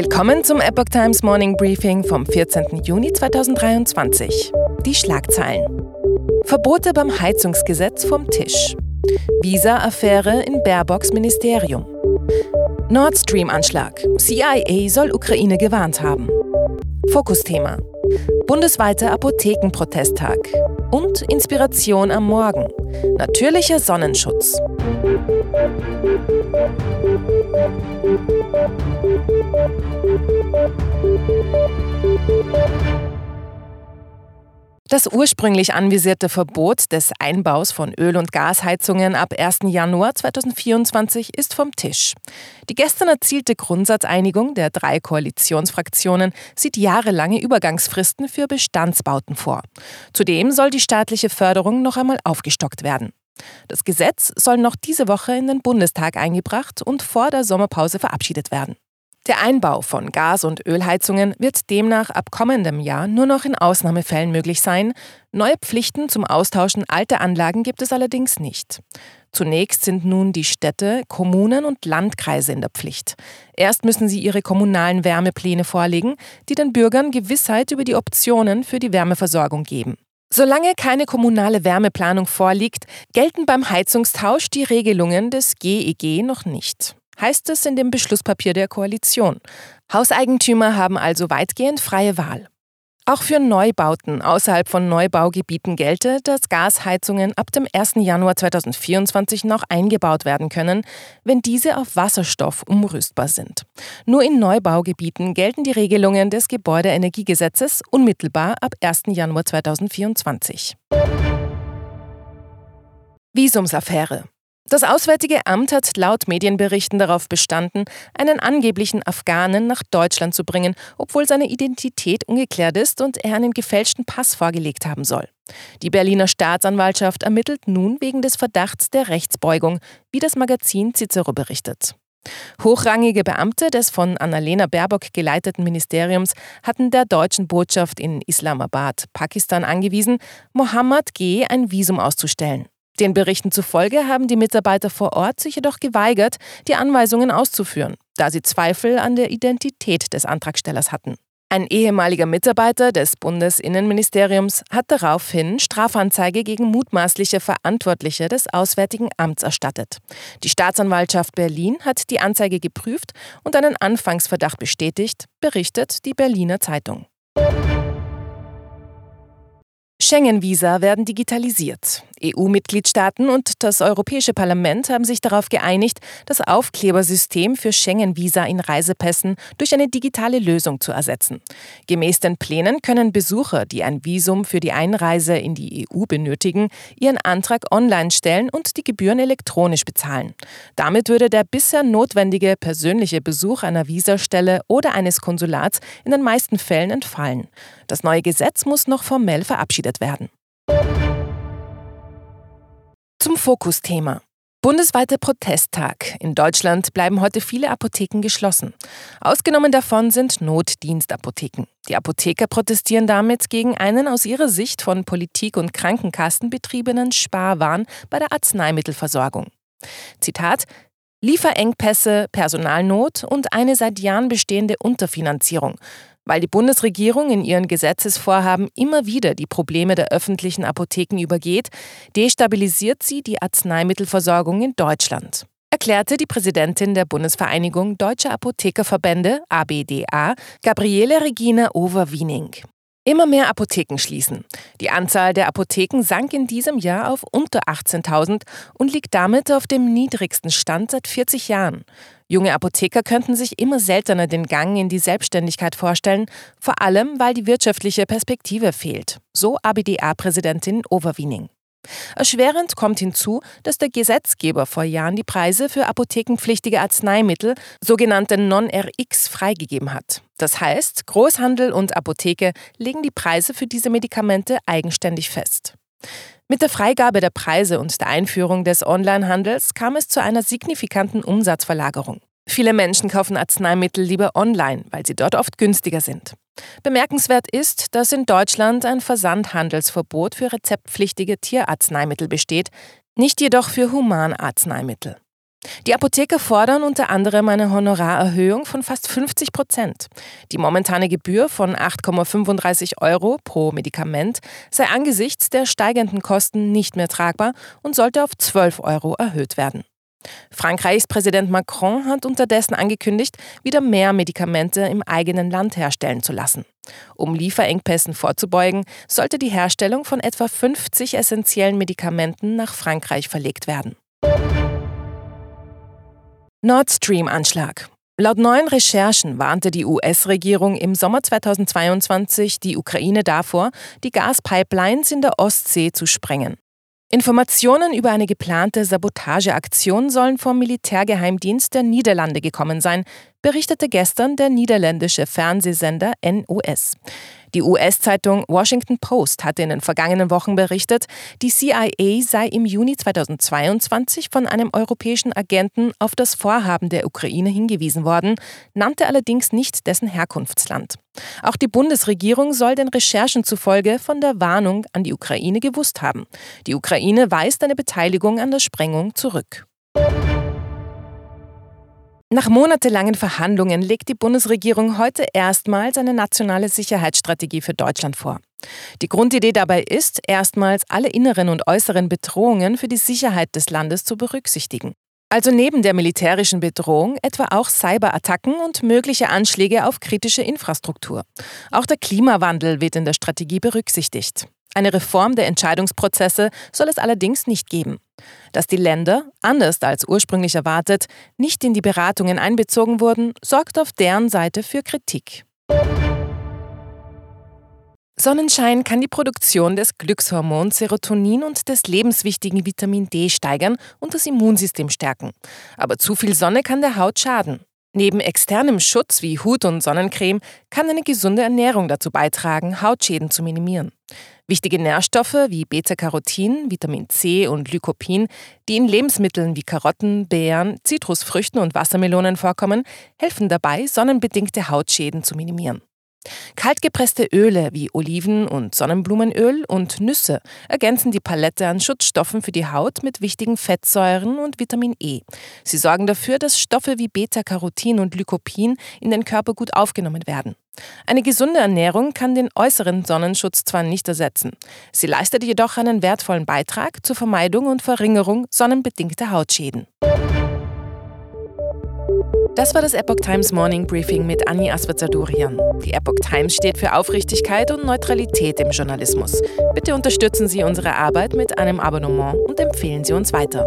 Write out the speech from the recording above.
Willkommen zum Epoch Times Morning Briefing vom 14. Juni 2023. Die Schlagzeilen. Verbote beim Heizungsgesetz vom Tisch. Visa-Affäre in Baerbocks Ministerium. Nord Stream-Anschlag. CIA soll Ukraine gewarnt haben. Fokusthema. Bundesweiter Apothekenprotesttag. Und Inspiration am Morgen. Natürlicher Sonnenschutz. Das ursprünglich anvisierte Verbot des Einbaus von Öl- und Gasheizungen ab 1. Januar 2024 ist vom Tisch. Die gestern erzielte Grundsatzeinigung der drei Koalitionsfraktionen sieht jahrelange Übergangsfristen für Bestandsbauten vor. Zudem soll die staatliche Förderung noch einmal aufgestockt werden. Das Gesetz soll noch diese Woche in den Bundestag eingebracht und vor der Sommerpause verabschiedet werden. Der Einbau von Gas- und Ölheizungen wird demnach ab kommendem Jahr nur noch in Ausnahmefällen möglich sein. Neue Pflichten zum Austauschen alter Anlagen gibt es allerdings nicht. Zunächst sind nun die Städte, Kommunen und Landkreise in der Pflicht. Erst müssen sie ihre kommunalen Wärmepläne vorlegen, die den Bürgern Gewissheit über die Optionen für die Wärmeversorgung geben. Solange keine kommunale Wärmeplanung vorliegt, gelten beim Heizungstausch die Regelungen des GEG e noch nicht heißt es in dem Beschlusspapier der Koalition. Hauseigentümer haben also weitgehend freie Wahl. Auch für Neubauten außerhalb von Neubaugebieten gelte, dass Gasheizungen ab dem 1. Januar 2024 noch eingebaut werden können, wenn diese auf Wasserstoff umrüstbar sind. Nur in Neubaugebieten gelten die Regelungen des Gebäudeenergiegesetzes unmittelbar ab 1. Januar 2024. Visumsaffäre. Das Auswärtige Amt hat laut Medienberichten darauf bestanden, einen angeblichen Afghanen nach Deutschland zu bringen, obwohl seine Identität ungeklärt ist und er einen gefälschten Pass vorgelegt haben soll. Die Berliner Staatsanwaltschaft ermittelt nun wegen des Verdachts der Rechtsbeugung, wie das Magazin Cicero berichtet. Hochrangige Beamte des von Annalena Baerbock geleiteten Ministeriums hatten der deutschen Botschaft in Islamabad, Pakistan, angewiesen, Mohammed G. ein Visum auszustellen. Den Berichten zufolge haben die Mitarbeiter vor Ort sich jedoch geweigert, die Anweisungen auszuführen, da sie Zweifel an der Identität des Antragstellers hatten. Ein ehemaliger Mitarbeiter des Bundesinnenministeriums hat daraufhin Strafanzeige gegen mutmaßliche Verantwortliche des Auswärtigen Amts erstattet. Die Staatsanwaltschaft Berlin hat die Anzeige geprüft und einen Anfangsverdacht bestätigt, berichtet die Berliner Zeitung. Schengen-Visa werden digitalisiert. EU-Mitgliedstaaten und das Europäische Parlament haben sich darauf geeinigt, das Aufklebersystem für Schengen-Visa in Reisepässen durch eine digitale Lösung zu ersetzen. Gemäß den Plänen können Besucher, die ein Visum für die Einreise in die EU benötigen, ihren Antrag online stellen und die Gebühren elektronisch bezahlen. Damit würde der bisher notwendige persönliche Besuch einer Visastelle oder eines Konsulats in den meisten Fällen entfallen. Das neue Gesetz muss noch formell verabschiedet werden. Zum Fokusthema. Bundesweiter Protesttag. In Deutschland bleiben heute viele Apotheken geschlossen. Ausgenommen davon sind Notdienstapotheken. Die Apotheker protestieren damit gegen einen aus ihrer Sicht von Politik und Krankenkassen betriebenen Sparwahn bei der Arzneimittelversorgung. Zitat Lieferengpässe, Personalnot und eine seit Jahren bestehende Unterfinanzierung weil die Bundesregierung in ihren Gesetzesvorhaben immer wieder die Probleme der öffentlichen Apotheken übergeht, destabilisiert sie die Arzneimittelversorgung in Deutschland erklärte die Präsidentin der Bundesvereinigung Deutscher Apothekerverbände ABDA, Gabriele Regina Overwiening. Immer mehr Apotheken schließen. Die Anzahl der Apotheken sank in diesem Jahr auf unter 18.000 und liegt damit auf dem niedrigsten Stand seit 40 Jahren. Junge Apotheker könnten sich immer seltener den Gang in die Selbstständigkeit vorstellen, vor allem weil die wirtschaftliche Perspektive fehlt, so ABDA-Präsidentin Overwiening. Erschwerend kommt hinzu, dass der Gesetzgeber vor Jahren die Preise für apothekenpflichtige Arzneimittel, sogenannte Non-RX, freigegeben hat. Das heißt, Großhandel und Apotheke legen die Preise für diese Medikamente eigenständig fest. Mit der Freigabe der Preise und der Einführung des Onlinehandels kam es zu einer signifikanten Umsatzverlagerung. Viele Menschen kaufen Arzneimittel lieber online, weil sie dort oft günstiger sind. Bemerkenswert ist, dass in Deutschland ein Versandhandelsverbot für rezeptpflichtige Tierarzneimittel besteht, nicht jedoch für Humanarzneimittel. Die Apotheker fordern unter anderem eine Honorarerhöhung von fast 50 Prozent. Die momentane Gebühr von 8,35 Euro pro Medikament sei angesichts der steigenden Kosten nicht mehr tragbar und sollte auf 12 Euro erhöht werden. Frankreichs Präsident Macron hat unterdessen angekündigt, wieder mehr Medikamente im eigenen Land herstellen zu lassen. Um Lieferengpässen vorzubeugen, sollte die Herstellung von etwa 50 essentiellen Medikamenten nach Frankreich verlegt werden. Nord Stream-Anschlag. Laut neuen Recherchen warnte die US-Regierung im Sommer 2022 die Ukraine davor, die Gaspipelines in der Ostsee zu sprengen. Informationen über eine geplante Sabotageaktion sollen vom Militärgeheimdienst der Niederlande gekommen sein, berichtete gestern der niederländische Fernsehsender NOS. Die US-Zeitung Washington Post hatte in den vergangenen Wochen berichtet, die CIA sei im Juni 2022 von einem europäischen Agenten auf das Vorhaben der Ukraine hingewiesen worden, nannte allerdings nicht dessen Herkunftsland. Auch die Bundesregierung soll den Recherchen zufolge von der Warnung an die Ukraine gewusst haben. Die Ukraine weist eine Beteiligung an der Sprengung zurück. Nach monatelangen Verhandlungen legt die Bundesregierung heute erstmals eine nationale Sicherheitsstrategie für Deutschland vor. Die Grundidee dabei ist, erstmals alle inneren und äußeren Bedrohungen für die Sicherheit des Landes zu berücksichtigen. Also neben der militärischen Bedrohung etwa auch Cyberattacken und mögliche Anschläge auf kritische Infrastruktur. Auch der Klimawandel wird in der Strategie berücksichtigt. Eine Reform der Entscheidungsprozesse soll es allerdings nicht geben. Dass die Länder, anders als ursprünglich erwartet, nicht in die Beratungen einbezogen wurden, sorgt auf deren Seite für Kritik. Sonnenschein kann die Produktion des Glückshormons Serotonin und des lebenswichtigen Vitamin D steigern und das Immunsystem stärken. Aber zu viel Sonne kann der Haut schaden. Neben externem Schutz wie Hut und Sonnencreme kann eine gesunde Ernährung dazu beitragen, Hautschäden zu minimieren. Wichtige Nährstoffe wie Beta-Carotin, Vitamin C und Lycopin, die in Lebensmitteln wie Karotten, Beeren, Zitrusfrüchten und Wassermelonen vorkommen, helfen dabei, sonnenbedingte Hautschäden zu minimieren. Kaltgepresste Öle wie Oliven- und Sonnenblumenöl und Nüsse ergänzen die Palette an Schutzstoffen für die Haut mit wichtigen Fettsäuren und Vitamin E. Sie sorgen dafür, dass Stoffe wie Beta-Carotin und Lycopin in den Körper gut aufgenommen werden. Eine gesunde Ernährung kann den äußeren Sonnenschutz zwar nicht ersetzen, sie leistet jedoch einen wertvollen Beitrag zur Vermeidung und Verringerung sonnenbedingter Hautschäden. Das war das Epoch Times Morning Briefing mit Anni Aswazadurian. Die Epoch Times steht für Aufrichtigkeit und Neutralität im Journalismus. Bitte unterstützen Sie unsere Arbeit mit einem Abonnement und empfehlen Sie uns weiter.